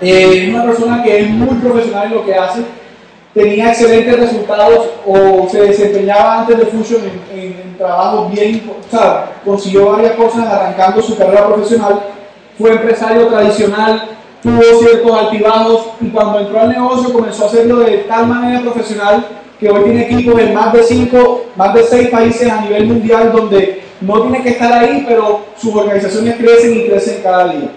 Eh, una persona que es muy profesional en lo que hace, tenía excelentes resultados o se desempeñaba antes de Fusion en, trabajos bien, o sea, consiguió varias cosas arrancando su carrera profesional, fue empresario tradicional, tuvo ciertos altibajos y cuando entró al negocio comenzó a hacerlo de tal manera profesional que hoy tiene equipos en más de cinco, más de seis países a nivel mundial donde no tiene que estar ahí, pero sus organizaciones crecen y crecen cada día.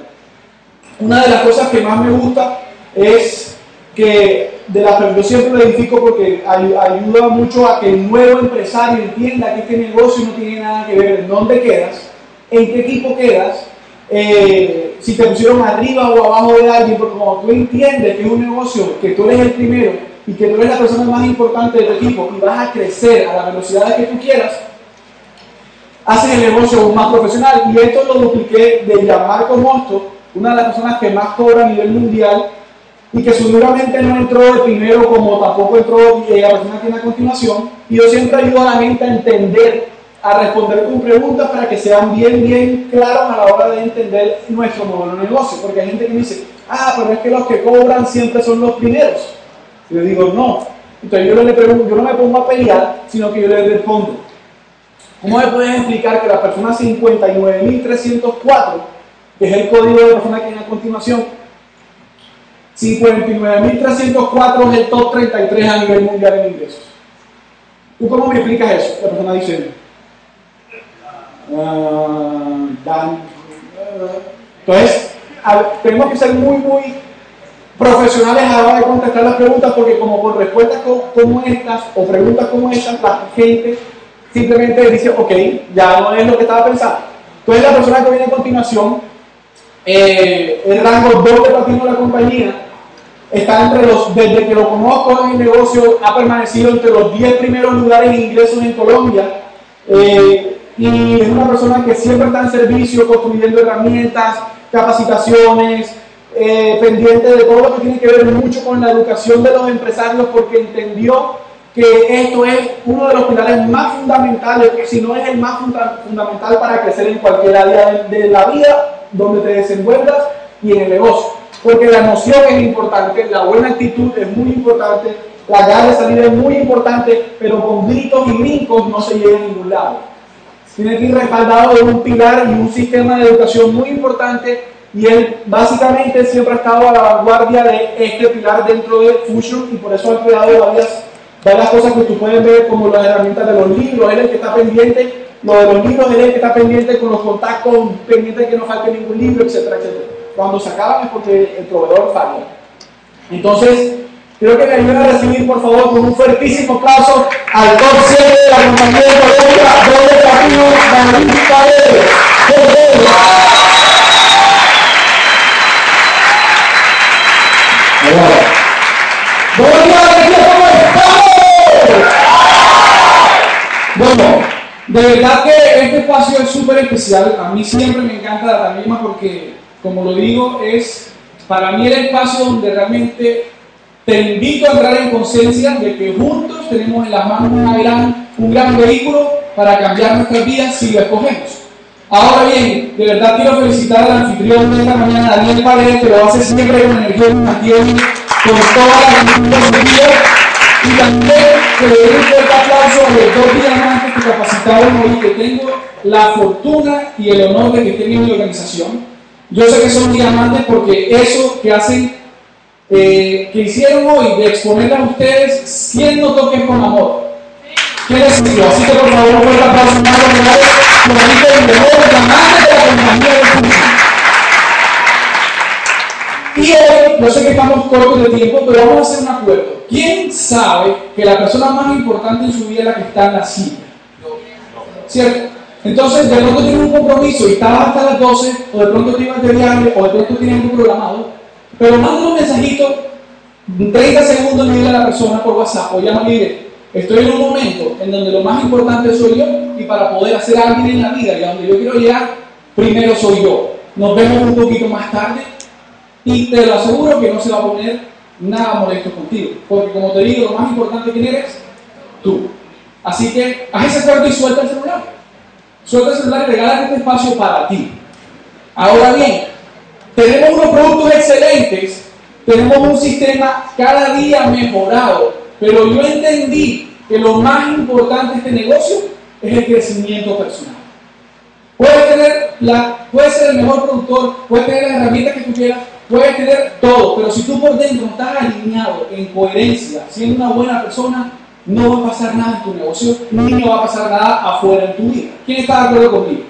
Una de las cosas que más me gusta es que de la yo siempre lo edifico porque ayuda mucho a que el nuevo empresario entienda que este negocio no tiene nada que ver en dónde quedas, en qué equipo quedas, eh, si te pusieron arriba o abajo de alguien, porque como tú entiendes que es un negocio, que tú eres el primero y que tú eres la persona más importante de tu equipo y vas a crecer a la velocidad que tú quieras, haces el negocio más profesional. Y esto lo dupliqué de Gianmarco Mosto, una de las personas que más cobra a nivel mundial y que seguramente no entró de primero como tampoco entró la persona que tiene a continuación. Y yo siempre ayudo a la gente a entender, a responder con preguntas para que sean bien, bien claros a la hora de entender nuestro modelo de negocio. Porque hay gente que me dice, ah, pero es que los que cobran siempre son los primeros. Y yo digo, no. Entonces yo, le pregunto, yo no me pongo a pelear, sino que yo le respondo. ¿Cómo me puedes explicar que la persona 59.304 que es el código de persona que viene a continuación. 59.304 es el top 33 a nivel mundial en ingresos. ¿Tú cómo me explicas eso? La persona dice, uh, entonces, tenemos que ser muy, muy profesionales a la hora de contestar las preguntas porque como por respuestas como estas o preguntas como estas, la gente simplemente dice, ok, ya no es lo que estaba pensando. Entonces la persona que viene a continuación eh, el rango 2 de platino de la compañía está entre los, desde que lo conozco en el negocio, ha permanecido entre los 10 primeros lugares en ingresos en Colombia. Eh, y es una persona que siempre está en servicio, construyendo herramientas, capacitaciones, eh, pendiente de todo lo que tiene que ver mucho con la educación de los empresarios, porque entendió que esto es uno de los pilares más fundamentales, si no es el más fundamental para crecer en cualquier área de la vida donde te desenvuelvas y en el negocio. Porque la emoción es importante, la buena actitud es muy importante, la gana de salida es muy importante, pero con gritos y brincos no se llega a ningún lado. Tiene que ir respaldado de un pilar y un sistema de educación muy importante y él básicamente siempre ha estado a la vanguardia de este pilar dentro de Fusion y por eso ha creado varias, varias cosas que tú puedes ver como las herramientas de los libros, él es el que está pendiente lo de los libros de él que está pendiente con los contactos, pendiente de que no falte ningún libro, etcétera, etcétera. Cuando se acaban es porque el proveedor falla. Entonces, creo que me ayuden a recibir, por favor, con un fuertísimo aplauso al top 7 de la compañía de Colombia, donde camino David Paredes. Bueno, de verdad que este espacio es súper especial. A mí siempre me encanta la misma porque, como lo digo, es para mí el espacio donde realmente te invito a entrar en conciencia de que juntos tenemos en las manos una gran, un gran vehículo para cambiar nuestras vidas si lo escogemos. Ahora bien, de verdad quiero felicitar al anfitrión de esta mañana, Daniel Paredes, que lo hace siempre con energía y con toda la y también que le un fuerte aplauso a los dos diamantes que capacitaron hoy, que tengo la fortuna y el honor de que estén en mi organización. Yo sé que son diamantes porque eso que hacen, eh, que hicieron hoy, de exponer a ustedes, siendo toques con amor. ¿Qué les digo? Así que por favor, un fuerte aplauso más por ahí el mejor diamante de la compañía de y hoy, no sé que estamos cortos de tiempo, pero vamos a hacer un acuerdo. ¿Quién sabe que la persona más importante en su vida es la que está en la silla? ¿Cierto? Entonces, de pronto tienes un compromiso y estabas hasta las 12, o de pronto ibas de viaje, o de pronto tienes algo programado, pero manda un mensajito, 30 segundos diga a la persona por WhatsApp, o llama y estoy en un momento en donde lo más importante soy yo, y para poder hacer algo en la vida y a donde yo quiero llegar, primero soy yo. Nos vemos un poquito más tarde, y te lo aseguro que no se va a poner nada molesto contigo, porque como te digo, lo más importante que eres tú. Así que haz ese acuerdo y suelta el celular. Suelta el celular y regala este espacio para ti. Ahora bien, tenemos unos productos excelentes, tenemos un sistema cada día mejorado, pero yo entendí que lo más importante de este negocio es el crecimiento personal. Puedes, tener la, puedes ser el mejor productor, puedes tener las herramientas que tú quieras, puedes tener todo, pero si tú por dentro estás alineado en coherencia, siendo una buena persona, no va a pasar nada en tu negocio, ni va a pasar nada afuera en tu vida. ¿Quién está de acuerdo conmigo?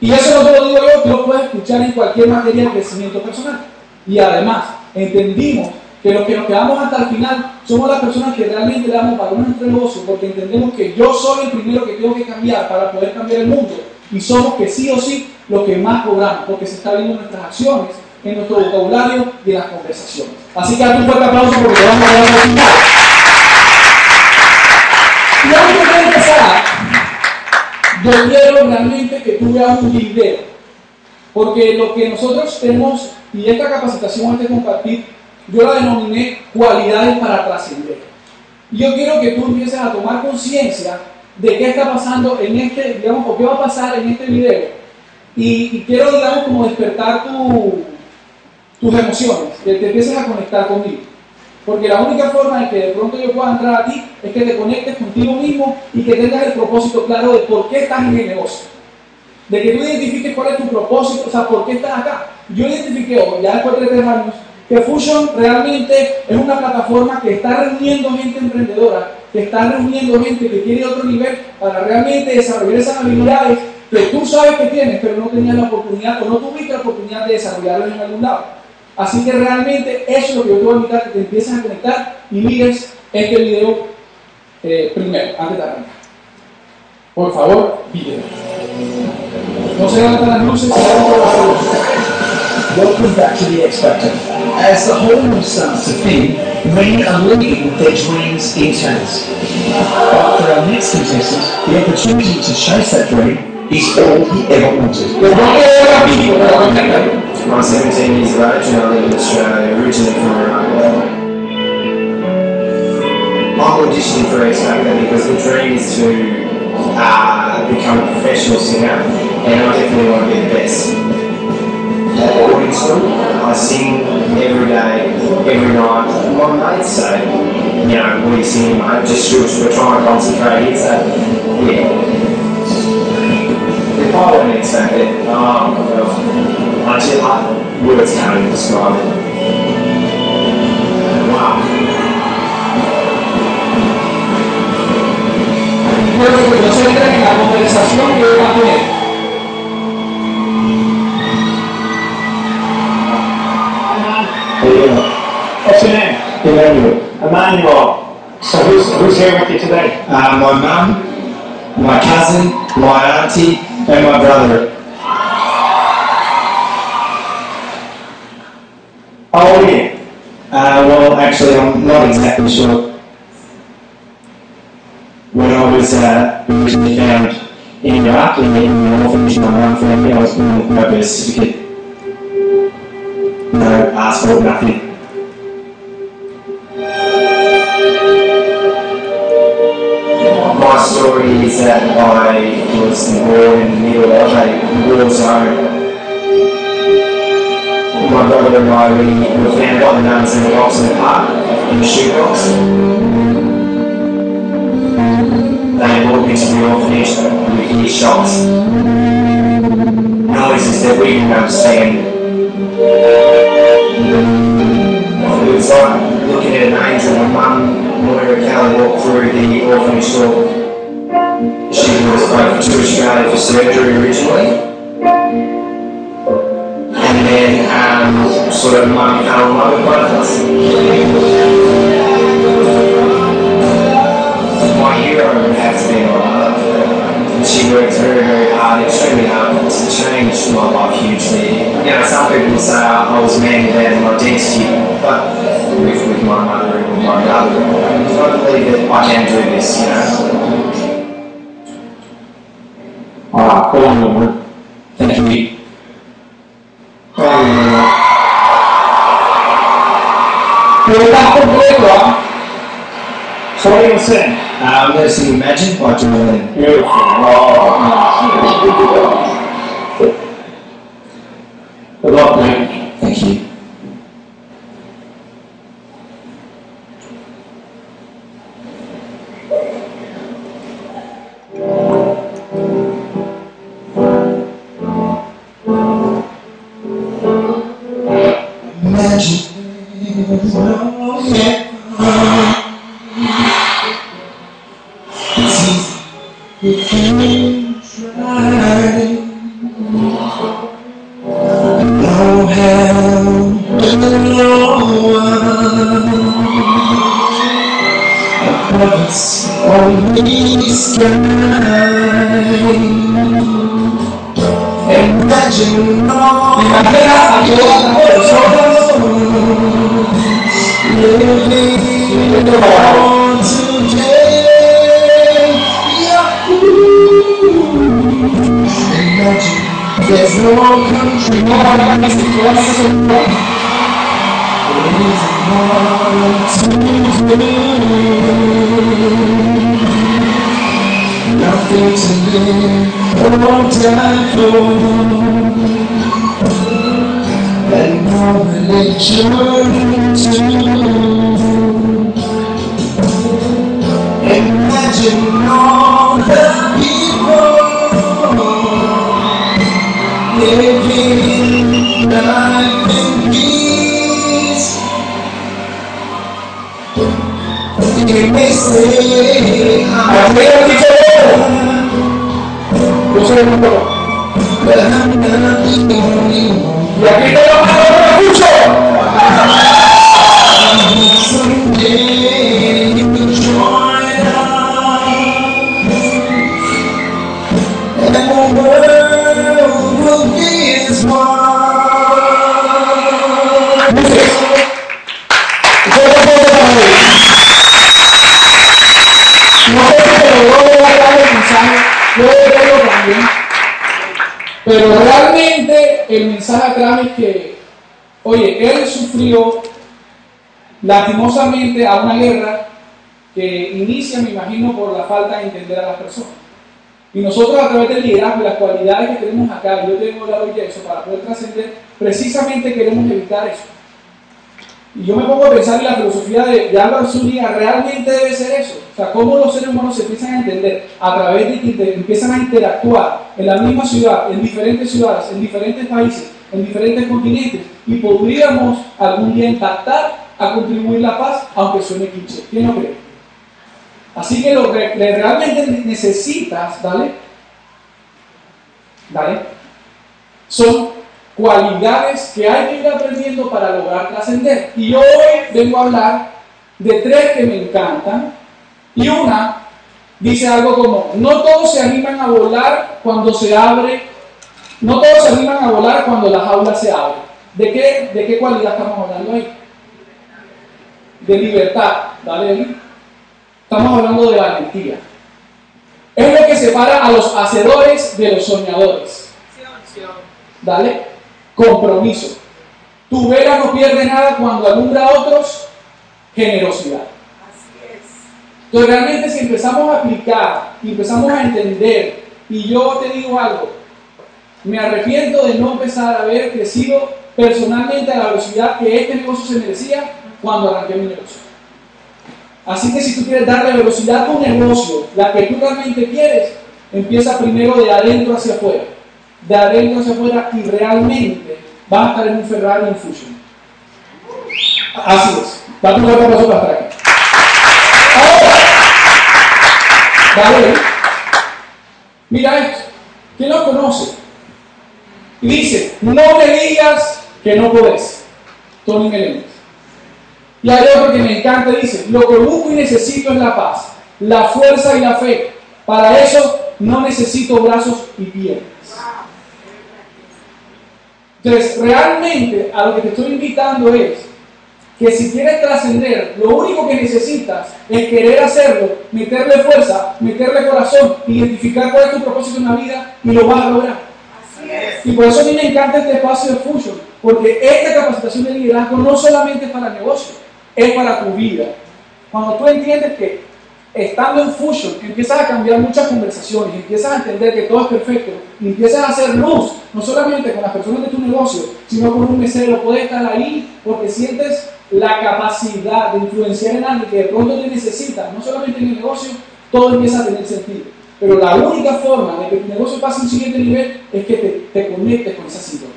Y eso no te lo digo yo, tú lo puedes escuchar en cualquier materia de crecimiento personal. Y además, entendimos que los que nos quedamos hasta el final somos las personas que realmente le damos valor a nuestro negocio porque entendemos que yo soy el primero que tengo que cambiar para poder cambiar el mundo y somos que sí o sí los que más cobramos porque se está viendo en nuestras acciones, en nuestro vocabulario y en las conversaciones. Así que un fuerte aplauso porque te vamos a dar el final. Y antes de empezar, yo quiero realmente que tú veas un video, porque lo que nosotros tenemos, y esta capacitación antes de compartir, yo la denominé cualidades para trascender. Y yo quiero que tú empieces a tomar conciencia de qué está pasando en este, digamos, o qué va a pasar en este video. Y, quiero, digamos, como despertar tus emociones, que te empieces a conectar conmigo. Porque la única forma en que de pronto yo pueda entrar a ti es que te conectes contigo mismo y que tengas el propósito claro de por qué estás en el negocio. De que tú identifiques cuál es tu propósito, o sea, por qué estás acá. Yo identifiqué ya después de tres años, que Fusion realmente es una plataforma que está reuniendo gente emprendedora, que está reuniendo gente que tiene otro nivel para realmente desarrollar esas habilidades que tú sabes que tienes, pero no tenías la oportunidad o no tuviste la oportunidad de desarrollarlas en algún lado. Así que realmente eso es lo que yo te voy a invitar, que te empieces a conectar y mires este video eh, primero, antes de arrancar. Por favor, video. No se levantan las luces, se levantan las luces. Welcome back to The X Factor. As the whole world starts to think, many are living their dreams in tennis. But for our next contestant, the opportunity to chase that dream is all he ever wanted. I'm 17 years of age and I live in Australia, originally from Iraq. I'm auditioning for X Factor because the dream is to uh, become a professional singer and I definitely want to be the best. At school, I sing every day, every night. My mates say, you know, you singing, mate? Just we're trying to concentrate. So, yeah. If I were an X Oh, well, Actually, I, it. Wow. What's your name? Emmanuel. Emmanuel. So who's, who's here with you today? Uh, my mum, my cousin, my auntie, and my brother. How yeah. Uh, well, actually, I'm not exactly sure. When I was uh, originally found in Iraq in the orphanage in my own family, I was born with no birth certificate, no passport, nothing. My story is that I was born in the middle of a war zone my brother and I, we were found by the nuns in the the park, in the shoebox. They brought me to the orphanage with hear shots. Noises that we didn't understand. It was like looking at an angel. My mum, Moira Kelly, walked through the orphanage door. She was both to Australia for surgery originally then um, sort of with both of us. My hero has been my mother. She worked very, very hard, extremely hard, to change my life hugely. You know, some people say I was man without an identity, but with, with my mother and with my brother, I believe that I can do this, you know. Ah, qué bueno, law, forgiving to Now I'm going to see you imagine what you're. Beautiful. Oh. Good luck. Repítelo con orgullo. Pero realmente el mensaje acá es que, oye, él sufrió lastimosamente a una guerra que inicia, me imagino, por la falta de entender a las personas. Y nosotros a través del liderazgo y las cualidades que tenemos acá, yo tengo la hoy de eso, para poder trascender, precisamente queremos evitar eso. Y yo me pongo a pensar en la filosofía de, de Álvaro Zúñiga, realmente debe ser eso. O sea, cómo los seres humanos se empiezan a entender a través de que empiezan a interactuar en la misma ciudad, en diferentes ciudades, en diferentes países, en diferentes continentes, y podríamos algún día impactar a contribuir la paz, aunque suene cliché. ¿Quién lo cree? Así que lo que realmente necesitas, ¿vale? ¿Vale? Son cualidades que hay que ir aprendiendo para lograr trascender. Y hoy vengo a hablar de tres que me encantan. Y una dice algo como, no todos se animan a volar cuando se abre, no todos se animan a volar cuando la jaula se abre. ¿De qué, de qué cualidad estamos hablando ahí? De libertad, ¿vale? Eli? Estamos hablando de valentía. Es lo que separa a los hacedores de los soñadores. Dale, compromiso. Tu vela no pierde nada cuando alumbra a otros, generosidad. Entonces realmente si empezamos a aplicar y empezamos a entender, y yo te digo algo, me arrepiento de no empezar a haber crecido personalmente a la velocidad que este negocio se merecía cuando arranqué mi negocio. Así que si tú quieres darle velocidad a tu negocio, la que tú realmente quieres, empieza primero de adentro hacia afuera. De adentro hacia afuera y realmente vas a estar en un Ferrari en Fusion. Así es. Date un fuerte aplauso para estar aquí. Ahora, dale. Mira esto. ¿Quién lo conoce? Y dice, no me digas que no podés. Tony Meléndez. Y hay otro que me encanta, dice, lo que busco y necesito es la paz, la fuerza y la fe. Para eso no necesito brazos y piernas. Entonces, realmente a lo que te estoy invitando es que si quieres trascender, lo único que necesitas es querer hacerlo, meterle fuerza, meterle corazón, identificar cuál es tu propósito en la vida y lo vas a lograr. Y por eso a mí me encanta este espacio de Fusion, porque esta capacitación de liderazgo no solamente es para el negocio, es para tu vida. Cuando tú entiendes que estando en Fusion empiezas a cambiar muchas conversaciones, empiezas a entender que todo es perfecto, empiezas a hacer luz, no solamente con las personas de tu negocio, sino con un mesero, puedes estar ahí porque sientes la capacidad de influenciar en alguien que de pronto te necesita, no solamente en el negocio, todo empieza a tener sentido. Pero la única forma de que tu negocio pase a un siguiente nivel es que te, te conectes con esa sintonía.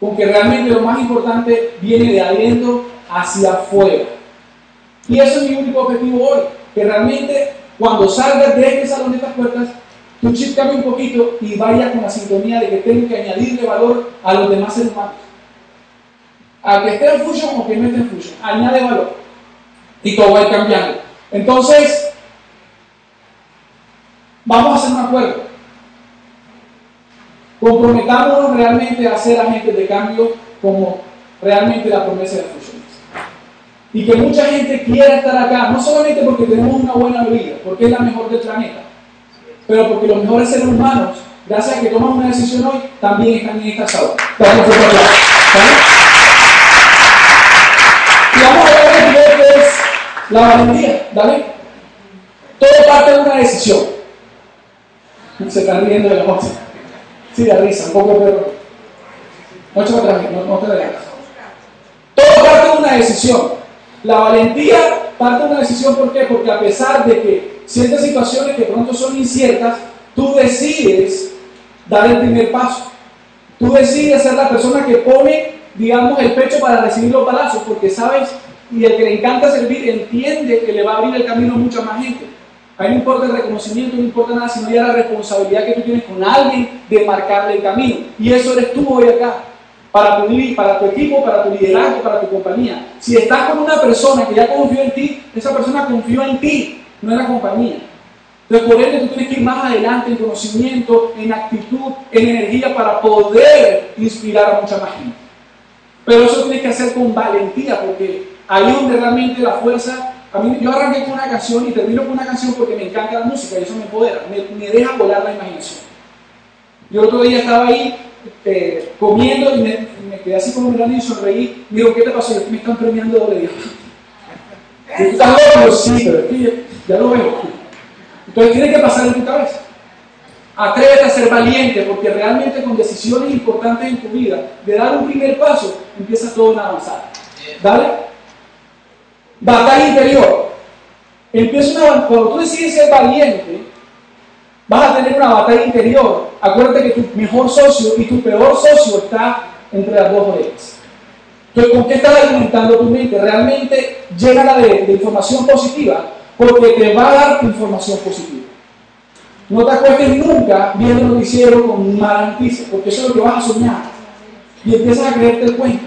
Con que realmente lo más importante viene de adentro hacia afuera. Y eso es mi único objetivo hoy, que realmente cuando salgas de este salón de estas puertas, tu chip cambie un poquito y vaya con la sintonía de que tengo que añadirle valor a los demás seres humanos. A que esté en Fusion o que no esté en Fusion, añade valor. Y todo va a ir cambiando. Entonces, vamos a hacer un acuerdo. Comprometámonos realmente a ser agentes de cambio como realmente la promesa de Fusion y que mucha gente quiera estar acá, no solamente porque tenemos una buena vida, porque es la mejor del planeta, pero porque los mejores seres humanos, gracias a que toman una decisión hoy, también están en esta sala. Y vamos a ver qué es la valentía, ¿vale? Todo parte de una decisión. Se están riendo de la noche. Sí, de risa, un poco de perro. No, no, no te. Todo parte de una decisión. La valentía parte de una decisión, ¿por qué? Porque a pesar de que ciertas situaciones que pronto son inciertas, tú decides dar el primer paso. Tú decides ser la persona que pone, digamos, el pecho para recibir los balazos, porque sabes, y el que le encanta servir entiende que le va a abrir el camino a mucha más gente. Ahí no importa el reconocimiento, no importa nada, sino ya la responsabilidad que tú tienes con alguien de marcarle el camino. Y eso eres tú hoy acá para tu, equipo, para tu liderazgo, para tu compañía. Si estás con una persona que ya confió en ti, esa persona confió en ti, no en la compañía. Entonces, por ende, tú tienes que ir más adelante en conocimiento, en actitud, en energía para poder inspirar a mucha más gente. Pero eso tienes que hacer con valentía, porque ahí donde realmente la fuerza. A mí, yo arranqué con una canción y termino con una canción porque me encanta la música y eso me empodera, me, me deja volar la imaginación. Yo otro día estaba ahí eh, comiendo y me, me, quedé así como mirando y sonreí. Me digo, ¿qué te pasó? Me están premiando doble día. ¿Tú estás loco? Sí, pero es que ya, lo veo. Entonces tiene que pasar en tu cabeza. Atrévete a ser valiente, porque realmente con decisiones importantes en tu vida, de dar un primer paso, empieza todo a avanzar. ¿Dale? Batalla interior. Empieza una, cuando tú decides ser valiente, vas a tener una batalla interior. Acuérdate que tu mejor socio y tu peor socio está entre las dos orejas. Entonces, ¿con qué estás alimentando tu mente? Realmente llénala de, de información positiva, porque te va a dar información positiva. No te acuestes nunca viendo un noticiero con mala noticia, porque eso es lo que vas a soñar. Y empiezas a creerte el cuento.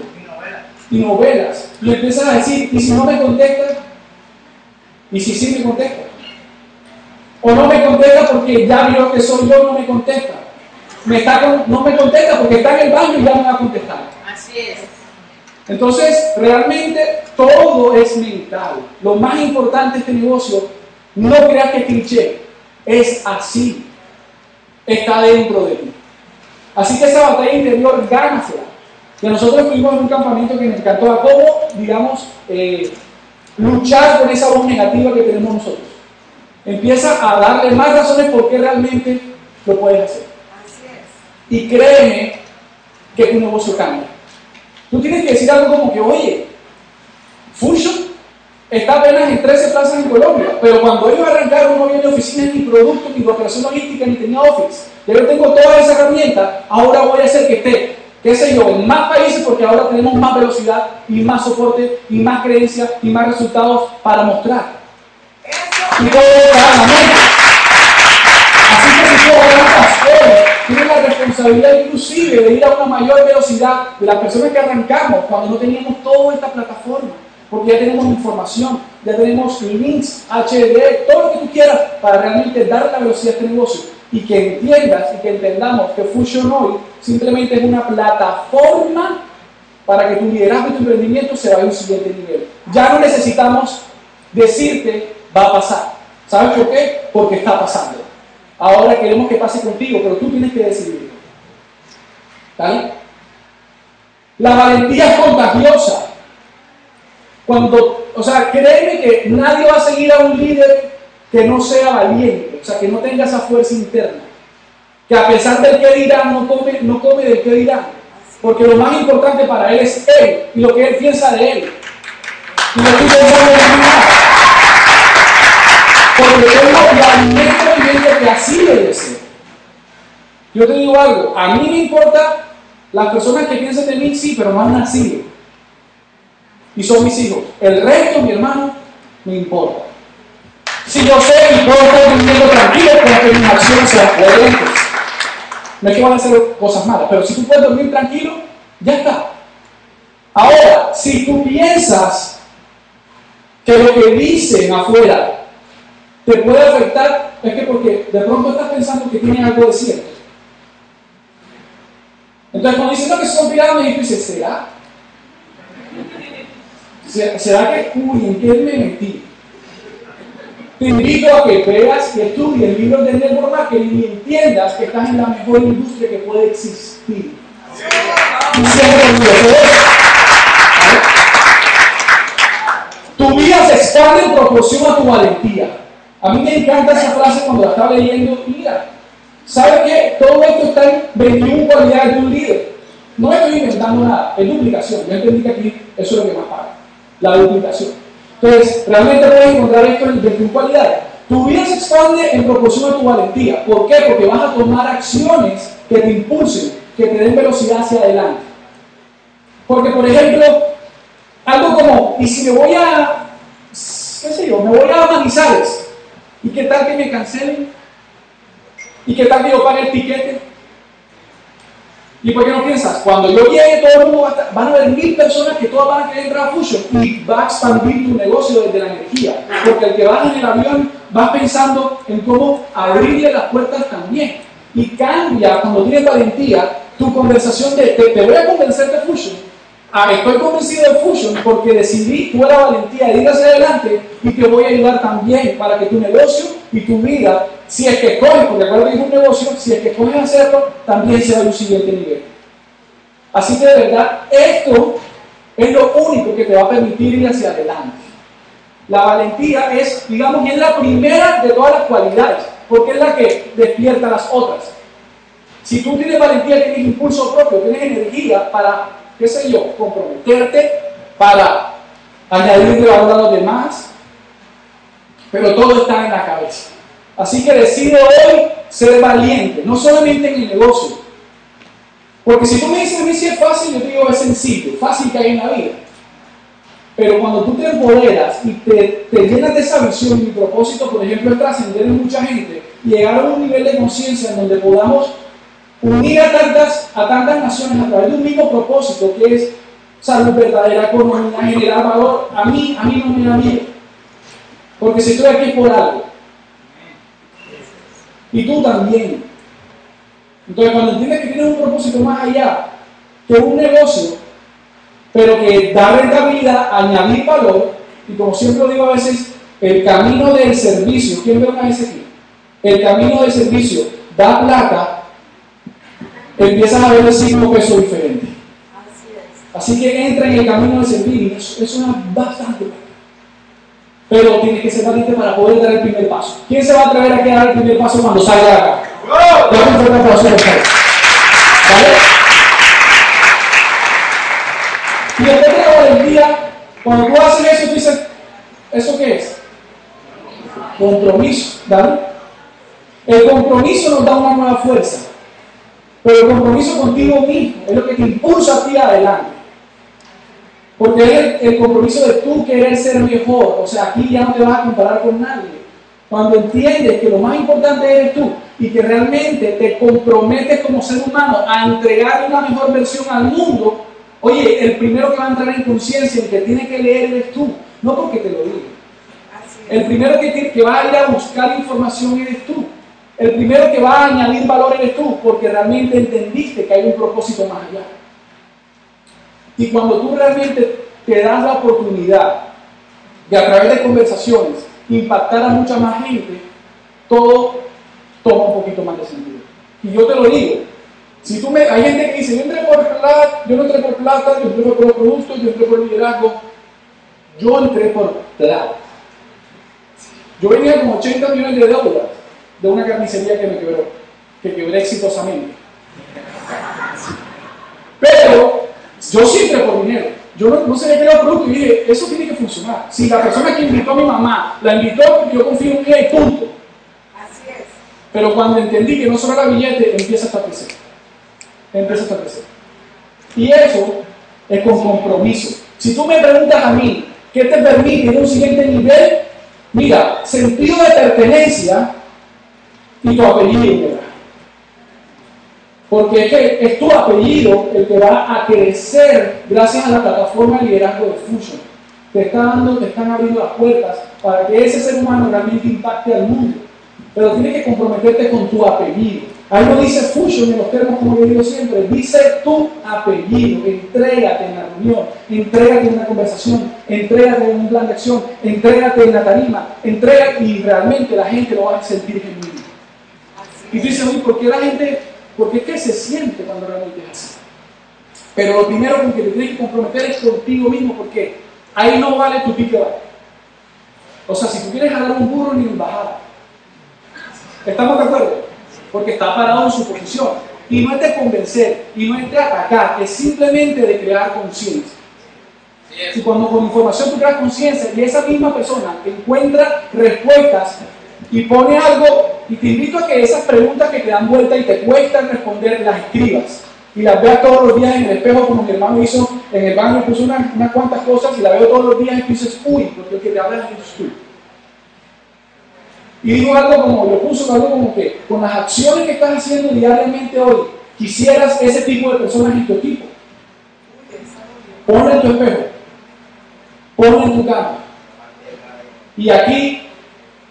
Y novelas. Y empiezas a decir, ¿y si no me contestas? ¿Y si sí me contestas? O no me contesta porque ya vio que soy yo, no me contesta. Me está no me contesta porque está en el baño y ya me va a contestar. Así es. Entonces, realmente todo es mental. Lo más importante de este negocio, no creas que es cliché, es así. Está dentro de ti. Así que esa batalla interior, gánasela. Y nosotros fuimos en un campamento que nos encantó a cómo, digamos, eh, luchar con esa voz negativa que tenemos nosotros. Empieza a darle más razones por qué realmente lo puedes hacer. Así es. Y créeme que tu negocio cambia. Tú tienes que decir algo como que, oye, Fusion está apenas en 13 plazas en Colombia, pero cuando ellos arrancaron no había ni oficinas, ni productos, ni operación logística, ni tenía office. Yo tengo todas esas herramientas, ahora voy a hacer que esté, qué sé yo, en más países porque ahora tenemos más velocidad y más soporte y más creencia y más resultados para mostrar y todo la mente. Así que si tú eres pastor, tienes la responsabilidad inclusive de ir a una mayor velocidad de las personas que arrancamos cuando no teníamos toda esta plataforma. porque ya tenemos información, ya tenemos links, HD, todo lo que tú quieras para realmente dar la velocidad a este negocio y que entiendas y que entendamos que Fusion hoy simplemente es una plataforma para que tu liderazgo y tu emprendimiento se vaya a un siguiente nivel. Ya no necesitamos decirte va a pasar. ¿Sabes por qué? Porque está pasando. Ahora queremos que pase contigo, pero tú tienes que decidirlo. ¿Vale? La valentía es contagiosa. Cuando, o sea, créeme que nadie va a seguir a un líder que no sea valiente, o sea, que no tenga esa fuerza interna. Que a pesar del que dirán, no come, no come del que dirán. Porque lo más importante para él es él y lo que él piensa de él. Y lo que porque tengo la mente que así debe ser. Yo te digo algo, a mí me importa las personas que piensan de mí, sí, pero no han nacido. Y son mis hijos. El resto, mi hermano, me importa. Si yo sé y puedo estar viviendo tranquilo porque mis acciones sean coherentes. No es que van a hacer cosas malas, pero si tú puedes dormir tranquilo, ya está. Ahora, si tú piensas que lo que dicen afuera te puede afectar es que porque de pronto estás pensando que tiene algo de cierto. Entonces cuando dicen no, que son pirámides, tú dices, ¿será? ¿Será que, uy, en qué me metí? Te invito a que veas y estudies el libro de Network Marketing y entiendas que estás en la mejor industria que puede existir. Tu vida se expande en proporción a tu valentía. A mí me encanta esa frase cuando la estaba leyendo. Mira, ¿sabe qué? Todo esto está en 21 cualidades de un líder. No estoy inventando nada, es duplicación. Yo entendí que aquí eso es lo que más paga, la duplicación. Entonces, realmente puedes encontrar esto en 21 cualidades. Tu vida se expande en proporción a tu valentía. ¿Por qué? Porque vas a tomar acciones que te impulsen, que te den velocidad hacia adelante. Porque, por ejemplo, algo como, ¿y si me voy a, qué sé yo, me voy a Manizales? ¿Y qué tal que me cancelen? ¿Y qué tal que yo pague el tiquete? ¿Y por qué no piensas? Cuando yo llegue, todo el mundo va a estar, van a haber mil personas que todas van a querer entrar a Fusion y va a expandir tu negocio desde la energía. Porque el que va en el avión va pensando en cómo abrirle las puertas también. Y cambia cuando tienes valentía tu conversación de te, te voy a convencer de Fusion Ah, estoy convencido de Fusion porque decidí tuve la valentía de ir hacia adelante y te voy a ayudar también para que tu negocio y tu vida, si es que coges, porque acuérdate que es un negocio, si es que coges hacerlo, también sea de un siguiente nivel. Así que de verdad, esto es lo único que te va a permitir ir hacia adelante. La valentía es, digamos, es la primera de todas las cualidades, porque es la que despierta las otras. Si tú tienes valentía, tienes impulso propio, tienes energía para qué sé yo, comprometerte para añadirle valor a los demás, pero todo está en la cabeza. Así que decido hoy ser valiente, no solamente en el negocio. Porque si tú me dices a mí si es fácil, yo te digo es sencillo, fácil que hay en la vida. Pero cuando tú te empoderas y te, te llenas de esa visión, mi propósito, por ejemplo, es trascender en mucha gente y llegar a un nivel de conciencia en donde podamos unir a tantas, a tantas naciones a través de un mismo propósito que es salud verdadera, economía, generar valor, a mí, a mí no me da miedo. Porque si estoy aquí por algo. Y tú también. Entonces cuando entiendes que tienes un propósito más allá que un negocio, pero que da rentabilidad, añadir valor, y como siempre digo a veces, el camino del servicio, ¿quién ve una vez aquí? El camino del servicio da plata empiezas a ver el signo peso diferente. Así que entra en el camino de servir eso, es una bastante Pero tienes que ser valiente para poder dar el primer paso. ¿Quién se va a atrever a dar el primer paso cuando salga de acá? Dame un fuerte aplauso ¿Vale? Y después de la valentía, cuando tú haces eso, tú dices, ¿eso qué es? Compromiso, ¿vale? El compromiso nos da una nueva fuerza. Pero el compromiso contigo mismo es lo que te impulsa a ti adelante. Porque es el, compromiso de tú querer ser mejor. O sea, aquí ya no te vas a comparar con nadie. Cuando entiendes que lo más importante eres tú y que realmente te comprometes como ser humano a entregar una mejor versión al mundo, Oye, el primero que va a entrar en conciencia, el que tiene que leer eres tú, no porque te lo diga. El primero que, tiene, que va a ir a buscar información eres tú. El primero que va a añadir valor eres tú, porque realmente entendiste que hay un propósito más allá. Y cuando tú realmente te das la oportunidad de a través de conversaciones impactar a mucha más gente, todo toma un poquito más de sentido. Y yo te lo digo, si tú me, hay gente que dice, yo entré por plata, yo no entré por plata, yo entré por productos, yo entré por liderazgo, yo entré por plata. Yo venía con 80 millones de deudas de una carnicería que me quebró, que quebré exitosamente. Pero yo entré por dinero. Yo no, no sabía qué era el producto y dije, eso tiene que funcionar. Si la persona que invitó a mi mamá la invitó yo confío en ella y punto. Así es. Pero cuando entendí que no solo era billete, empieza a establecer. Empieza a establecer. Y eso es con compromiso. Si tú me preguntas a mí, ¿qué te permite ir a un siguiente nivel? Mira, sentido de pertenencia y tu apellido. Porque es que es tu apellido el que va a crecer gracias a la plataforma de liderazgo de Fusion. Te, está dando, te están abriendo las puertas para que ese ser humano realmente impacte al mundo. Pero tienes que comprometerte con tu apellido. Ahí no dice Fusion en los términos como yo digo siempre, dice tu apellido. Entrégate en la reunión, entrégate en una conversación, entrégate en un plan de acción, entrégate en la tarima, entrégate y realmente la gente lo va a sentir genuino. Y tú dices, uy, ¿por qué la gente porque ¿qué se siente cuando realmente es así? Pero lo primero con que te tienes que comprometer es contigo mismo, porque ahí no vale tu pique O sea, si tú quieres jalar un burro ni un bajada. ¿Estamos de acuerdo? Porque está parado en su posición. Y no es de convencer, y no es de atacar, es simplemente de crear conciencia. Y cuando con información tú creas conciencia y esa misma persona encuentra respuestas y pone algo, y te invito a que esas preguntas que te dan vuelta y te cuestan responder, las escribas. Y las veas todos los días en el espejo, como mi hermano hizo en el baño, puso unas, unas cuantas cosas y la veo todos los días y dices, uy, porque el que te habla es tú. Y digo algo como, lo puso algo como que, con las acciones que estás haciendo diariamente hoy, quisieras ese tipo de personas en tu equipo. Ponle en tu espejo, ponle en tu cama. Y aquí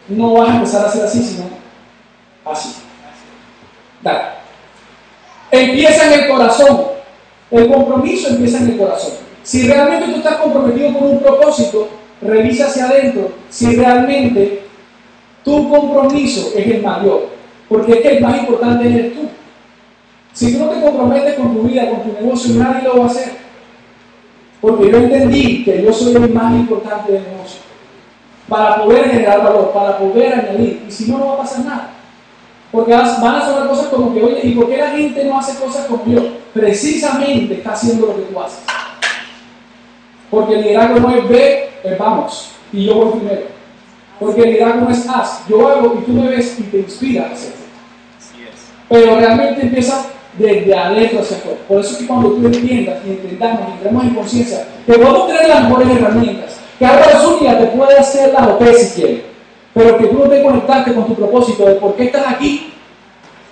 no vas a empezar a hacer así, sino así. Dale. Empieza en el corazón. El compromiso empieza en el corazón. Si realmente tú estás comprometido con un propósito, revisa hacia adentro si realmente tu compromiso es el mayor. Porque es que el más importante eres tú. Si tú no te comprometes con tu vida, con tu negocio, nadie lo va a hacer. Porque yo entendí que yo soy el más importante del negocio para poder generar valor, para poder añadir. Y si no, no va a pasar nada. Porque van a sonar cosas como que, oye, ¿y por qué la gente no hace cosas como yo? Precisamente está haciendo lo que tú haces. Porque el liderazgo no es ve, es vamos, y yo voy primero. Porque el liderazgo no es haz, yo hago y tú me ves y te inspiras a hacerlo. Pero realmente empieza desde adentro hacia afuera. Por eso es que cuando tú entiendas y entendamos y entremos en conciencia, te podemos tener las mejores herramientas, que Álvaro Zúñiga te puede hacer la OP si quiere, pero que tú no te conectaste con tu propósito de por qué estás aquí,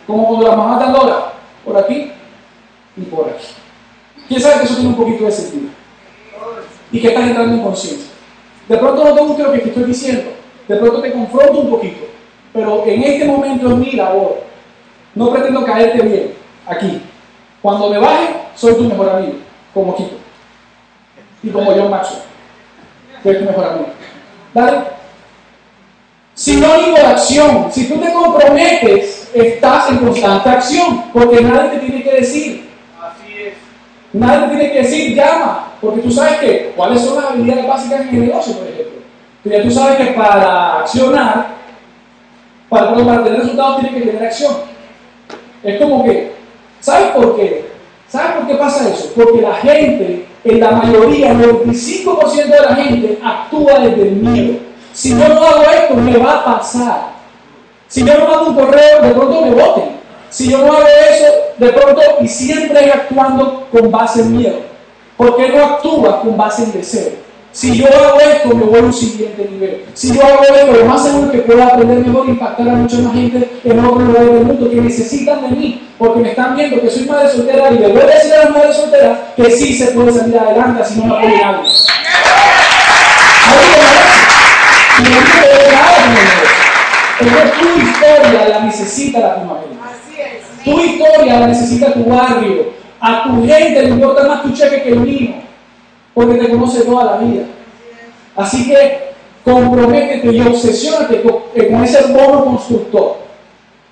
como cuando la mamá te adora, por aquí y por aquí. ¿Quién sabe que eso tiene un poquito de sentido? Y que estás entrando en conciencia. De pronto no te gusta lo que te estoy diciendo, de pronto te confronto un poquito, pero en este momento es mi labor. No pretendo caerte bien aquí. Cuando me baje, soy tu mejor amigo, como Kiko y como John Maxwell es tu mejor amigo. ¿Vale? Sinónimo de acción. Si tú te comprometes, estás en constante acción, porque nadie te tiene que decir. Así es. Nadie te tiene que decir, llama, porque tú sabes que, cuáles son las habilidades básicas en el negocio, por ejemplo. ya tú sabes que para accionar, para, para tener resultados, tiene que tener acción. Es como que, ¿sabes por qué? ¿Sabes por qué pasa eso? Porque la gente en la mayoría, el 95% de la gente actúa desde el miedo. Si yo no hago esto, me va a pasar. Si yo no mando un correo, de pronto me voten. Si yo no hago eso, de pronto, y siempre actuando con base en miedo. Porque no actúa con base en deseo. Si yo hago esto, me voy a un siguiente nivel. Si yo hago esto, lo más seguro es que puedo aprender mejor e impactar a mucha más gente en otros lugares del mundo que necesitan de mí, porque me están viendo que soy madre soltera y le voy a decir a las madres solteras que sí se puede salir adelante si no me apoyan Es tu historia la necesita la primavera. Tu historia la necesita tu barrio. A tu gente le importa más tu cheque que el mío, porque te conoce toda la vida. Así que comprométete y obsesiónate con, eh, ese bono constructor.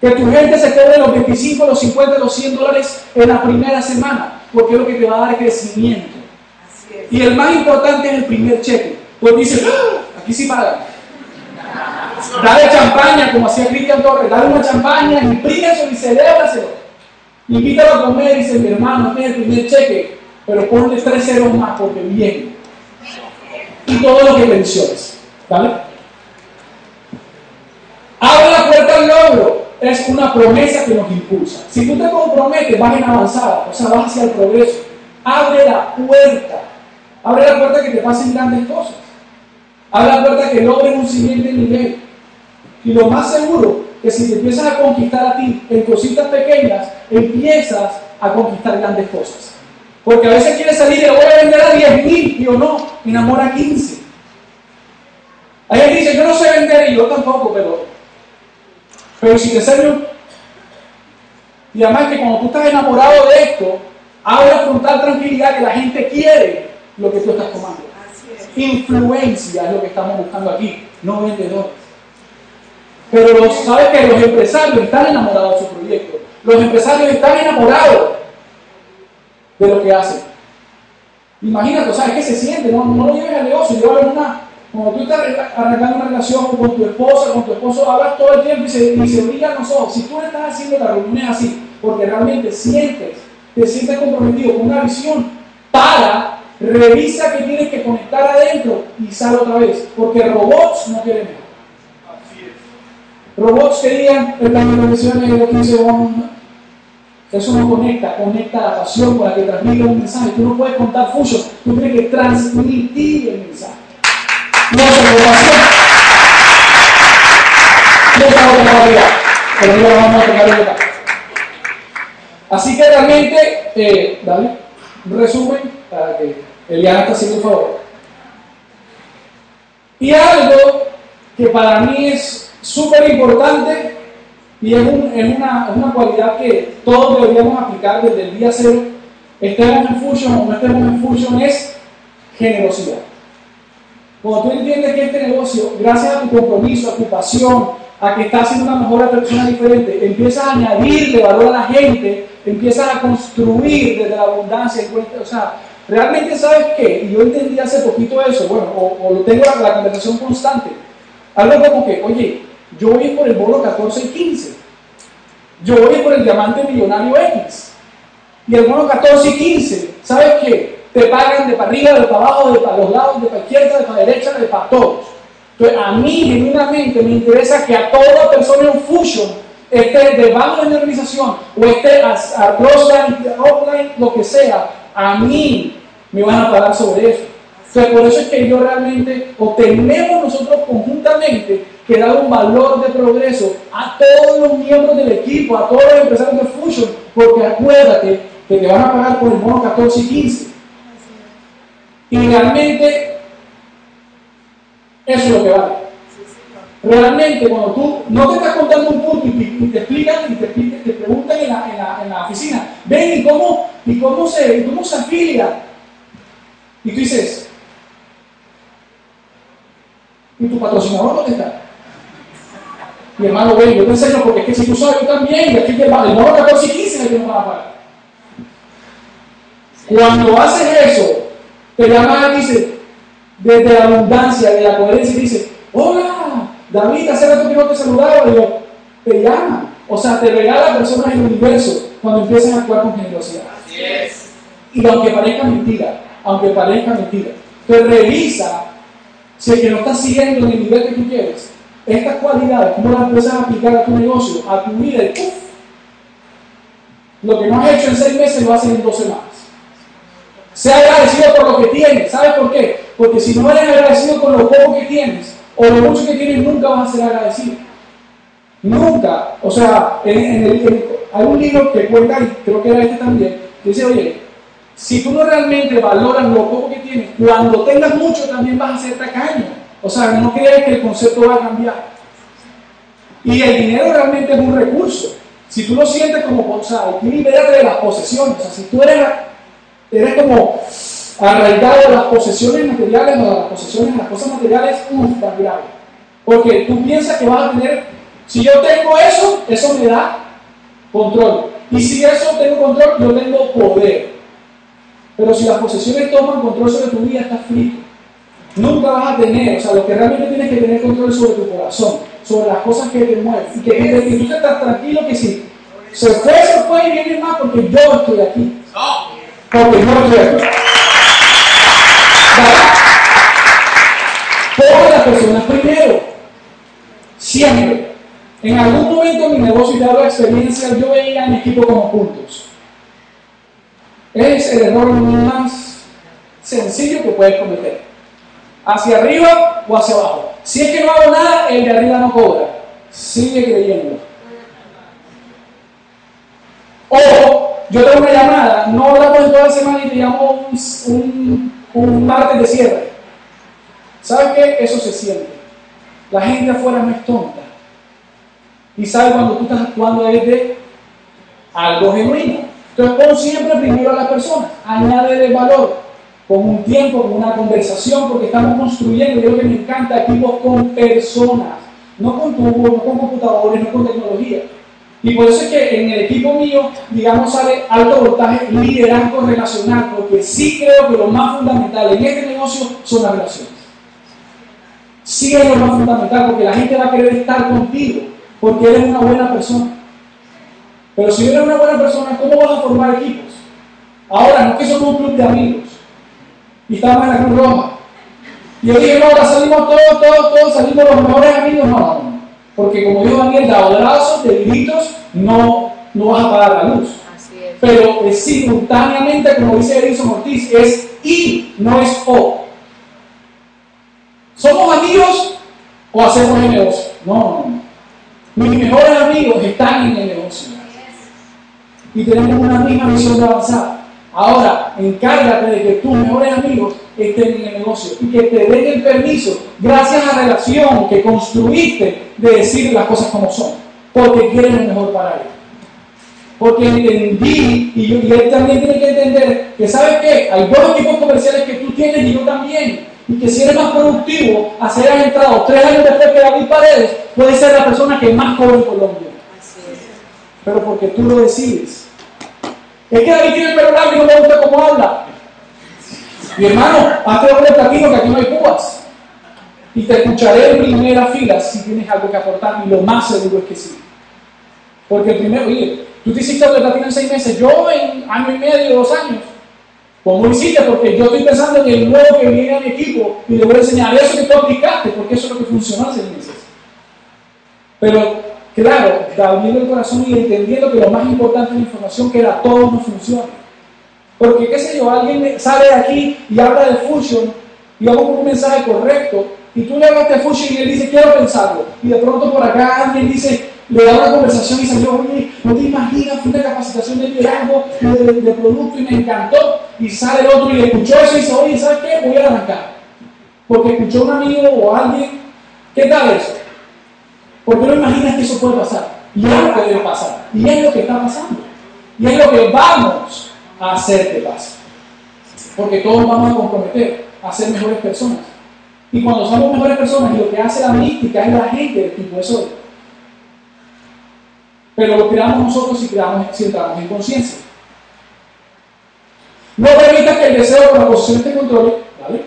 Que tu gente se quede los 25, los 50, los 100 dólares en la primera semana, porque es lo que te va a dar crecimiento. Y el más importante es el primer cheque. Pues dices, ¡Ah! aquí sí pagan. Dale champaña, como hacía Cristian Torres, dale una champaña, imprime eso y celébraselo. Invítalo a comer y dice, mi hermano, este es el primer cheque, pero ponle tres ceros más porque viene. Y todo lo que menciones. ¿Vale? Abre la puerta al logro. Es una promesa que nos impulsa. Si tú te comprometes, vas en avanzada, o sea, vas hacia el progreso. Abre la puerta. Abre la puerta que te pasen grandes cosas. Abre la puerta que logres un siguiente nivel. Y lo más seguro que si te empiezas a conquistar a ti en cositas pequeñas, empiezas a conquistar grandes cosas. Porque a veces quieres salir y lo voy a vender a 10 mil, y o no, enamora a 15. Alguien dice, yo no sé vender y yo tampoco, pero, pero si te sale Y además que cuando tú estás enamorado de esto, abre frontal tranquilidad que la gente quiere lo que tú estás tomando. Influencia es lo que estamos buscando aquí, no vendedores. Pero sabes que los empresarios están enamorados de su proyecto. Los empresarios están enamorados de lo que hacen. Imagínate, ¿sabes qué se siente? No, no lo lleves al negocio, llévalo una. Cuando tú estás arrancando una relación con tu esposa, con tu esposo, hablas todo el tiempo y se, y se los ojos. Si tú le estás haciendo la reunión así, porque realmente sientes, te sientes comprometido con una visión, para, revisa que tienes que conectar adentro y sale otra vez. Porque robots no quieren nada. Robots querían el plan de profesiones de los 15 Eso no conecta, conecta la pasión con la que transmite un mensaje. Tú no puedes contar fusion, tú tienes que transmitir el mensaje. No es pasión. No es otra pero no vamos a tocar el Así que realmente, eh, dale, un resumen para que Eliana está haciendo un favor. Y algo que para mí es súper importante y es, una, una, cualidad que todos deberíamos aplicar desde el día cero, estemos en Fusion o no estemos en Fusion, es generosidad. Cuando tú entiendes que este negocio, gracias a tu compromiso, a tu pasión, a que estás siendo una mejor persona diferente, empiezas a añadirle valor a la gente, empiezas a construir desde la abundancia, o sea, realmente sabes qué, y yo entendí hace poquito eso, bueno, o, lo tengo la, la conversación constante, algo como que, oye, yo voy por el bono 14 y 15. Yo voy por el diamante millonario X. Y el bono 14 y 15, ¿sabes qué? Te pagan de para arriba, de para abajo, de para los lados, de para izquierda, de para derecha, de para todos. Entonces, a mí genuinamente me interesa que a toda persona en Fusion esté de mi organización o esté a, a offline, lo que sea, a mí me van a pagar sobre eso. Entonces, por eso es que yo realmente, obtenemos nosotros conjuntamente que da un valor de progreso a todos los miembros del equipo, a todos los empresarios de Fusion, porque acuérdate que te van a pagar por el bono 14 y 15. Y realmente eso es lo que vale. Realmente cuando tú no te estás contando un punto y te, explican y te, te preguntan en la, en, la, en la, oficina, ven y cómo, y cómo se, cómo se afilia. Y tú dices, ¿y tu patrocinador dónde está? Mi hermano, ven, yo te enseño porque es que si tú sabes, yo también, y aquí te va, el modo 14 y 15 es que nos van a pagar. Cuando haces eso, te llama y dice, desde la abundancia, de la coherencia, y dice, hola, David, hace rato que no te saludaba, y yo, te llama. O sea, te regala personas en el universo cuando empiezas a actuar con generosidad. Así es. Y aunque parezca mentira, aunque parezca mentira, te revisa si el que no está siguiendo en el nivel que tú quieres, estas cualidades, ¿cómo las empiezas a aplicar a tu negocio, a tu vida? Y ¡puf! Lo que no has hecho en seis meses lo haces en dos semanas. Sea agradecido por lo que tienes. ¿Sabes por qué? Porque si no eres agradecido con lo poco que tienes o lo mucho que tienes, nunca vas a ser agradecido. Nunca. O sea, hay un libro que cuenta, y creo que era este también, que dice, oye, si tú no realmente valoras lo poco que tienes, cuando tengas mucho también vas a ser tacaño. O sea, no creas que el concepto va a cambiar. Y el dinero realmente es un recurso. Si tú lo sientes como, o sea, tú de las posesiones. O sea, si tú eres, eres como arraigado de las posesiones materiales o de las posesiones las cosas materiales, uff, está grave. Porque tú piensas que vas a tener si yo tengo eso, eso me da control. Y si eso tengo control, yo tengo poder. Pero si las posesiones toman control sobre tu vida, estás frito. Nunca vas a tener, o sea, lo que realmente tienes que tener control sobre tu corazón, sobre las cosas que te mueven. Y que, tú estás tranquilo que si se fue, se fue y viene más porque yo estoy aquí. Porque yo estoy aquí. Ponga las personas primero. Siempre. En algún momento en mi negocio, y te hablo experiencia, yo veía mi equipo como puntos. Es el error más sencillo que puedes cometer. Hacia arriba o hacia abajo. Si es que no hago nada, el de arriba no cobra. Sigue creyendo. O yo tengo una llamada, no hablamos en toda la semana y te llamo un, un martes de cierre. ¿Sabes qué? Eso se siente. La gente afuera no es tonta y sabe cuando tú estás actuando desde algo genuino. Entonces pon siempre primero a la persona, añade valor con un tiempo, con una conversación, porque estamos construyendo, yo que me encanta, equipos con personas, no con tubos, no con computadores, no con tecnología. Y por eso es que en el equipo mío, digamos, sale alto voltaje liderazgo relacional, porque sí creo que lo más fundamental en este negocio son las relaciones. Sí es lo más fundamental, porque la gente va a querer estar contigo porque eres una buena persona. Pero si eres una buena persona, ¿cómo vas a formar equipos? Ahora, no que somos un club de amigos y estamos en la Cruz Roja. Y yo dije, no, ahora salimos todos, todos, todos, salimos los mejores amigos. No, no, Porque como dijo Daniel, de abrazos, de gritos, no, no vas a apagar la luz. Pero es simultáneamente, como dice Edison Ortiz, es y, no es o. ¿Somos amigos o hacemos el negocio? No, no, no. Mis mejores amigos están en el negocio. Y tenemos una misma misión de avanzar. Ahora, encárgate de que tus mejores amigos estén en el negocio y que te den el permiso, gracias a la relación que construiste, de decir las cosas como son. Porque quieren lo mejor para él. Porque entendí, y, y él también tiene que entender, que sabes qué, hay dos equipos comerciales que tú tienes y yo también y que si eres más productivo, hayas entrado tres años después que David Paredes, puede ser la persona que más cobra en Colombia. Pero porque tú lo decides. Es que David tiene el pelo largo y no me gusta cómo habla. Mi hermano, hazte doble platino que aquí no hay cubas. Y te escucharé en primera fila si tienes algo que aportar. Y lo más seguro es que sí. Porque primero, oye, tú te hiciste doble platino en seis meses, yo en año y medio, dos años. ¿Cómo hiciste? Porque yo estoy pensando en el nuevo que viene a mi equipo y le voy a enseñar eso que tú aplicaste, porque eso es lo que funcionó hace meses. Pero, claro, abriendo el corazón y entendiendo que lo más importante es la información, que a todos no funciona. Porque, qué sé yo, alguien sale de aquí y habla de Fusion y hago un mensaje correcto y tú le hablas de Fusion y él dice, quiero pensarlo. Y de pronto por acá alguien dice, le da una conversación y salió, oye, no te imaginas, una capacitación de liderazgo, de, de, producto y me encantó. Y sale el otro y le escuchó eso y dice, oye, ¿sabes qué? Voy a arrancar. Porque escuchó un amigo o alguien, ¿qué tal eso? Porque no imaginas que eso puede pasar. Y algo debe pasar. Y es lo que está pasando. Y es lo que vamos a hacer que pase. Porque todos vamos a comprometer a ser mejores personas. Y cuando somos mejores personas, y lo que hace la mística es la gente del tipo de soy pero lo creamos nosotros si, creamos, si entramos en conciencia. No permita que el deseo por la posición te controle, ¿vale?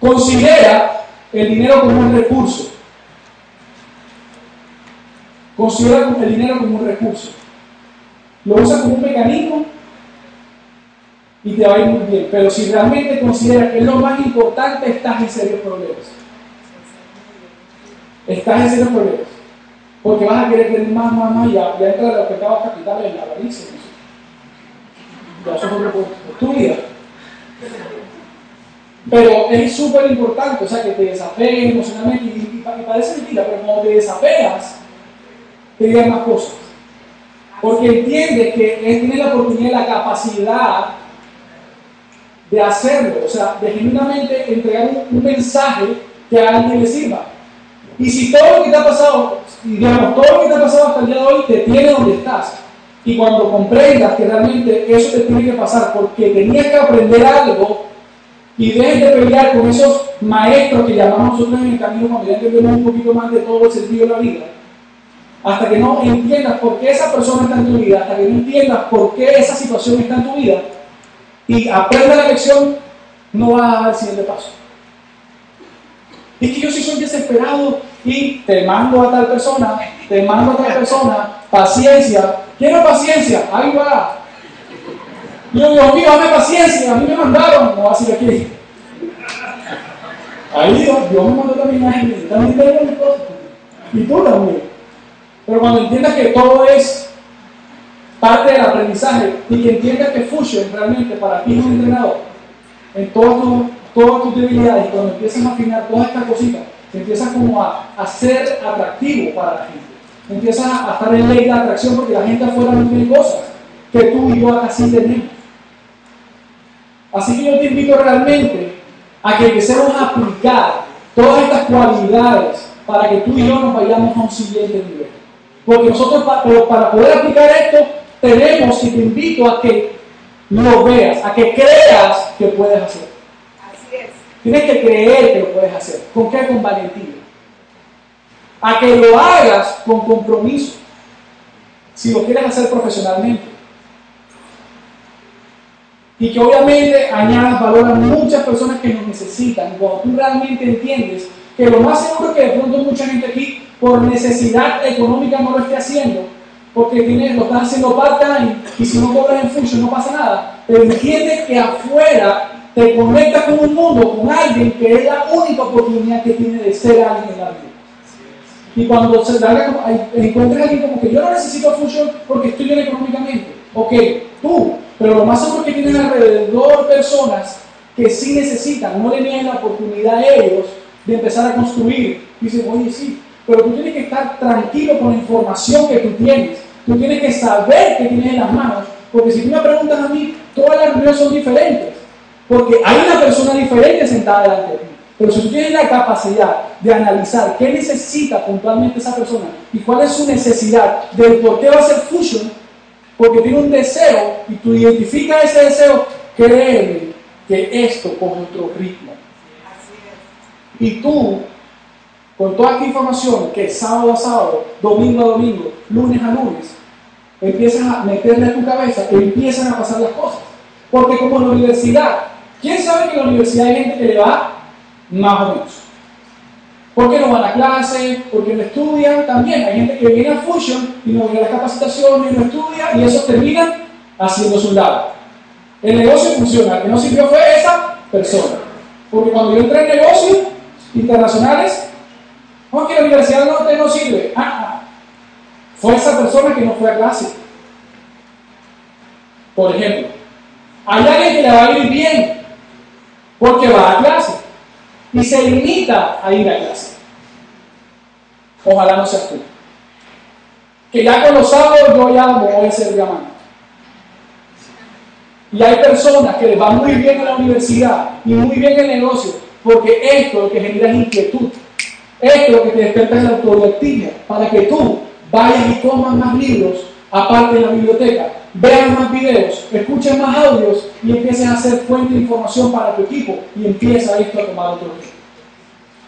Considera el dinero como un recurso. Considera el dinero como un recurso. Lo usa como un mecanismo y te va a ir muy bien. Pero si realmente considera que es lo más importante, estás en serios problemas. Estás en serios problemas. Porque vas a querer tener más, más, más, y ya, ya entra los pecados capitales en la avaricia. ya eso es otro tu vida. Pero es súper importante, o sea, que te desapegues emocionalmente y, y, pa- y parece mentira, pero cuando te desapegas, llegan más cosas. Porque entiendes que él tiene la oportunidad y la capacidad de hacerlo, o sea, de genuinamente entregar un, mensaje que a alguien le sirva. Y si todo lo que te ha pasado, digamos, todo lo que te ha pasado hasta el día de hoy te tiene donde estás, y cuando comprendas que realmente eso te tiene que pasar porque tenías que aprender algo, y dejes de pelear con esos maestros que llamamos nosotros en el camino cuando ya entendemos un poquito más de todo el sentido de la vida, hasta que no entiendas por qué esa persona está en tu vida, hasta que no entiendas por qué esa situación está en tu vida, y aprendas la lección, no vas a dar el siguiente paso. Es que yo sí soy desesperado y te mando a tal persona, te mando a tal persona, paciencia. Quiero paciencia, ahí va. Yo, Dios mío, dame paciencia, a mí me mandaron, no así aquí. Ahí Dios, Dios me mandó también a gente, también tengo mis cosas. Y tú también. Pero cuando entiendas que todo es parte del aprendizaje y que entiendas que Fusion realmente para ti es un entrenador en todas tus, todas tus debilidades, cuando empiezas a afinar todas estas cositas, empiezas como a, a ser atractivo para la gente. Empiezas a, a estar en ley de atracción porque la gente afuera no tiene cosas que tú y yo acá sí tenemos. Así que yo te invito realmente a que empecemos a aplicar todas estas cualidades para que tú y yo nos vayamos a un siguiente nivel. Porque nosotros, pa- pero para poder aplicar esto, tenemos, y te invito a que lo veas, a que creas que puedes hacer. Así es. Tienes que creer que lo puedes hacer. ¿Con qué? Con valentía. A que lo hagas con compromiso. Si lo quieres hacer profesionalmente. Y que obviamente añadas valor a muchas personas que nos necesitan. Cuando tú realmente entiendes que lo más seguro es que de pronto mucha gente aquí, por necesidad económica, no lo esté haciendo, porque tienes, lo estás haciendo part-time y si no cobras en función no pasa nada. Pero entiende que afuera te conectas con un mundo, con alguien que es la única oportunidad que tiene de ser alguien en la vida. Y cuando se da encuentras a alguien como que yo no necesito función porque estoy bien económicamente. Ok, tú, pero lo más seguro es que tienes alrededor personas que sí necesitan, no le niegan la oportunidad a ellos de empezar a construir. Dicen, oye, sí, pero tú tienes que estar tranquilo con la información que tú tienes. Tú tienes que saber que tienes en las manos, porque si tú me preguntas a mí, todas las reuniones son diferentes. Porque hay una persona diferente sentada delante de ti. Pero si tú tienes la capacidad de analizar qué necesita puntualmente esa persona y cuál es su necesidad del por qué va a hacer fusion, porque tiene un deseo y tú identificas ese deseo, créeme que esto coge otro ritmo. Y tú, con toda esta información que sábado a sábado, domingo a domingo, lunes a lunes, empiezas a meterle a tu cabeza, empiezan a pasar las cosas. Porque como en la universidad, ¿quién sabe que en la universidad hay gente que le va más o menos? Porque no van a clase, porque no estudian, también hay gente que viene a Fusion y no viene a las capacitaciones, no estudia y eso termina haciendo su. El negocio funciona, el que no sirvió fue esa persona. Porque cuando yo entré en negocios internacionales, no, que la universidad no, te no sirve. Ah, ah. Fue esa persona que no fue a clase. Por ejemplo, hay alguien que le va a ir bien porque va a clase y se limita a ir a clase. Ojalá no seas tú. Que ya con los sábados yo ya me voy a hacer diamante. Y hay personas que les va muy bien en la universidad y muy bien en el negocio, porque esto lo que genera es inquietud. Esto es lo que te despierta es el autodidactismo, para que tú vayas y comas más libros, aparte de la biblioteca, veas más videos, escuches más audios y empieces a hacer fuente de información para tu equipo y empieza esto a tomar otro ritmo.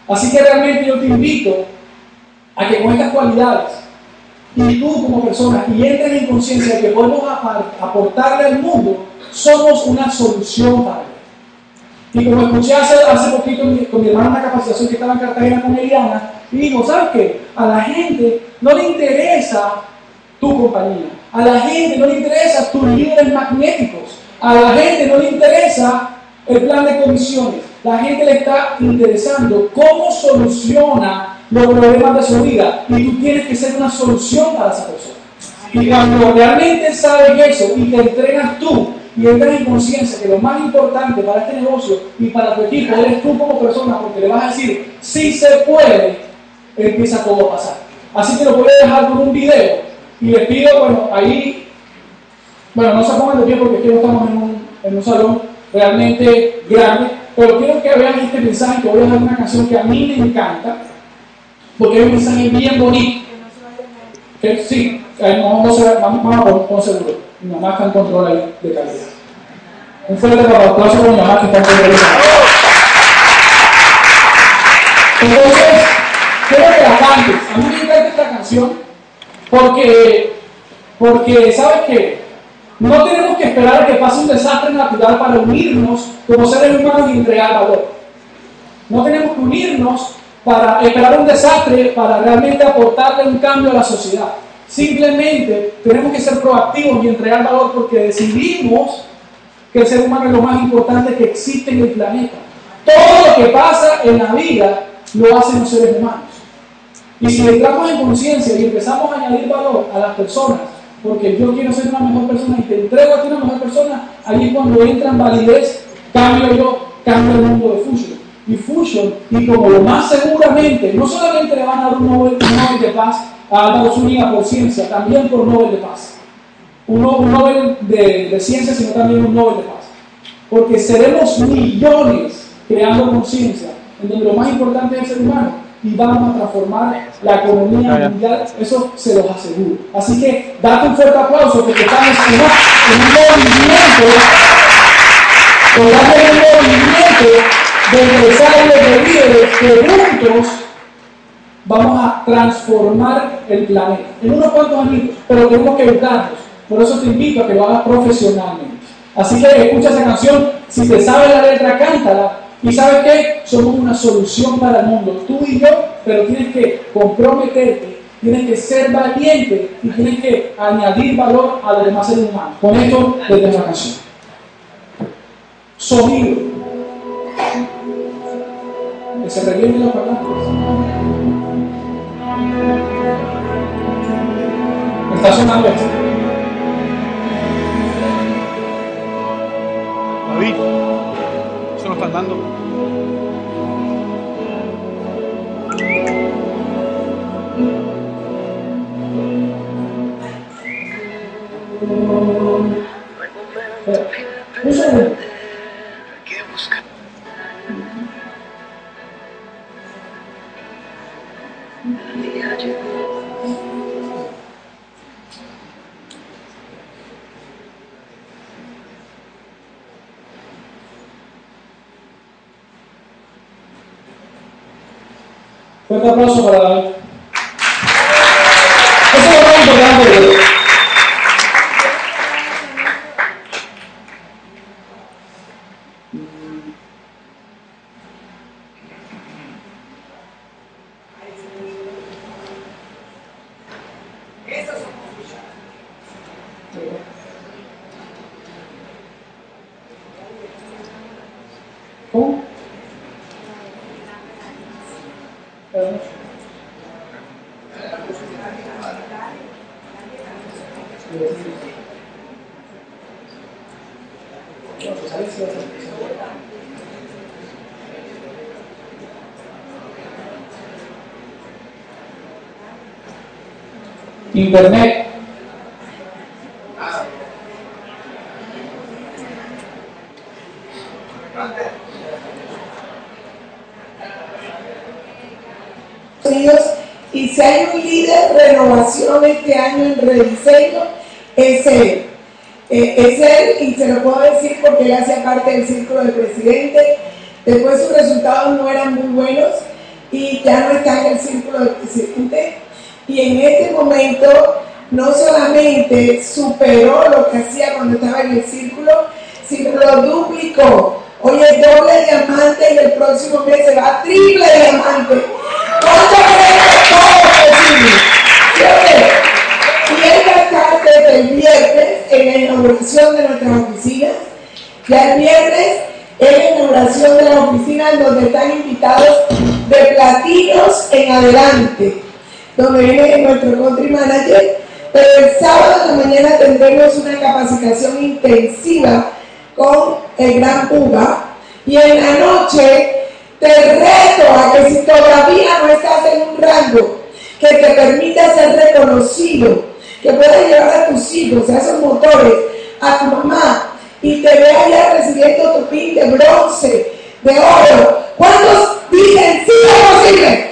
Así que realmente yo te invito a que con estas cualidades y tú como persona y entres en conciencia de que podemos aportarle al mundo, somos una solución para él. Y como escuché hace, hace poquito mi- con mi hermana en una capacitación que estaba en Cartagena con Eliana, y ¿sabes qué? A la gente no le interesa tu compañía, a la gente no le interesa tus líderes magnéticos, a la gente no le interesa el plan de comisiones, la gente le está interesando cómo soluciona los problemas de su vida y tú tienes que ser una solución para esa persona. Y cuando realmente sabes eso y te entregas tú y entras en conciencia que lo más importante para este negocio y para tu equipo eres tú como persona, porque le vas a decir, si se puede, empieza todo a pasar. Así que lo voy a dejar con un video y les pido, bueno, ahí, bueno, no se pongan de pie porque aquí no estamos en un, en un salón realmente grande, pero quiero que vean este mensaje que voy a dejar una canción que a mí me encanta, porque es un mensaje bien bonito. Que sí, no, no se, vamos, vamos a poner está en control de calidad. Un fuerte para aplauso mi mamá que está en control de calidad. Entonces, quiero que cantes. A mí me encanta esta canción porque, porque ¿sabes qué? No tenemos que esperar a que pase un desastre natural para unirnos como seres humanos y entregar valor. No tenemos que unirnos para esperar un desastre para realmente aportarle un cambio a la sociedad. Simplemente tenemos que ser proactivos y entregar valor porque decidimos que el ser humano es lo más importante que existe en el planeta. Todo lo que pasa en la vida lo hacen los seres humanos. Y si entramos en conciencia y empezamos a añadir valor a las personas, porque yo quiero ser una mejor persona y te entrego a ti una mejor persona, allí cuando entra en validez, cambio yo, cambio el mundo de Fusion. Y Fusion, y como lo más seguramente, no solamente le van a dar un Nobel, de Paz a Álvaro Zúñiga por ciencia, también por Nobel de Paz. Un, Nobel de, de ciencia, sino también un Nobel de Paz. Porque seremos millones creando conciencia, en donde lo más importante es el ser humano y vamos a transformar la economía mundial, eso se los aseguro. Así que date un fuerte aplauso porque estamos en, un movimiento, en un movimiento de empresarios, de líderes que juntos vamos a transformar el planeta en unos cuantos años, pero tenemos que educarnos. Por eso te invito a que lo hagas profesionalmente. Así que escucha esa canción, si te sabes la letra, cántala y sabes qué? Somos una solución para el mundo, tú y yo, pero tienes que comprometerte, tienes que ser valiente y tienes que añadir valor a los demás seres humanos. Con esto desde la canción. Sonido. Que se revienten los parlantes. Está sonando esto. David, eso lo están dando. Fuerte aplauso para David. Eso es lo más importante de ¿Cómo? Internet. y si hay un líder de renovación este año en rediseño, es él. Eh, es él y se lo puedo decir porque él hacía parte del círculo del presidente. Después sus resultados no eran muy buenos y ya no está en el círculo del presidente. Y en este momento no solamente superó lo que hacía cuando estaba en el círculo, sino lo duplicó. Hoy es doble diamante y el próximo mes se va a triple diamante. ¿Cuánto todo posible? Y él va a estar desde el viernes en la inauguración de nuestras oficinas. Ya el viernes es la inauguración de las oficinas donde están invitados de platinos en adelante, donde viene nuestro country manager Pero el sábado de mañana tendremos una capacitación intensiva con el Gran Uva. Y en la noche te reto a que si todavía no estás en un rango que te permita ser reconocido, que puedas llevar a tus hijos, a esos motores, a tu mamá, y te vea ya recibiendo tu pin de bronce, de oro. ¿Cuántos dicen sí es posible?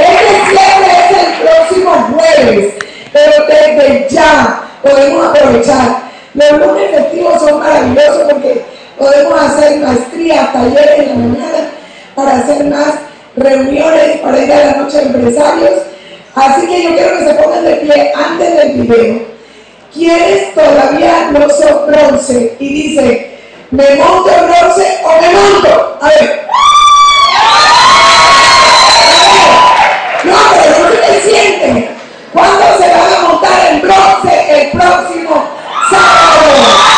Este cierre es el próximo jueves, pero desde ya podemos aprovechar. Los lunes festivos son maravillosos porque podemos hacer maestría, talleres en la mañana para hacer más reuniones, para ir a la noche de empresarios. Así que yo quiero que se pongan de pie antes del video. ¿Quiénes todavía no son bronce? Y dice, ¿me monto bronce o me monto? A ver. Pero no se sienten. ¿Cuándo se van a montar en bronce el próximo sábado?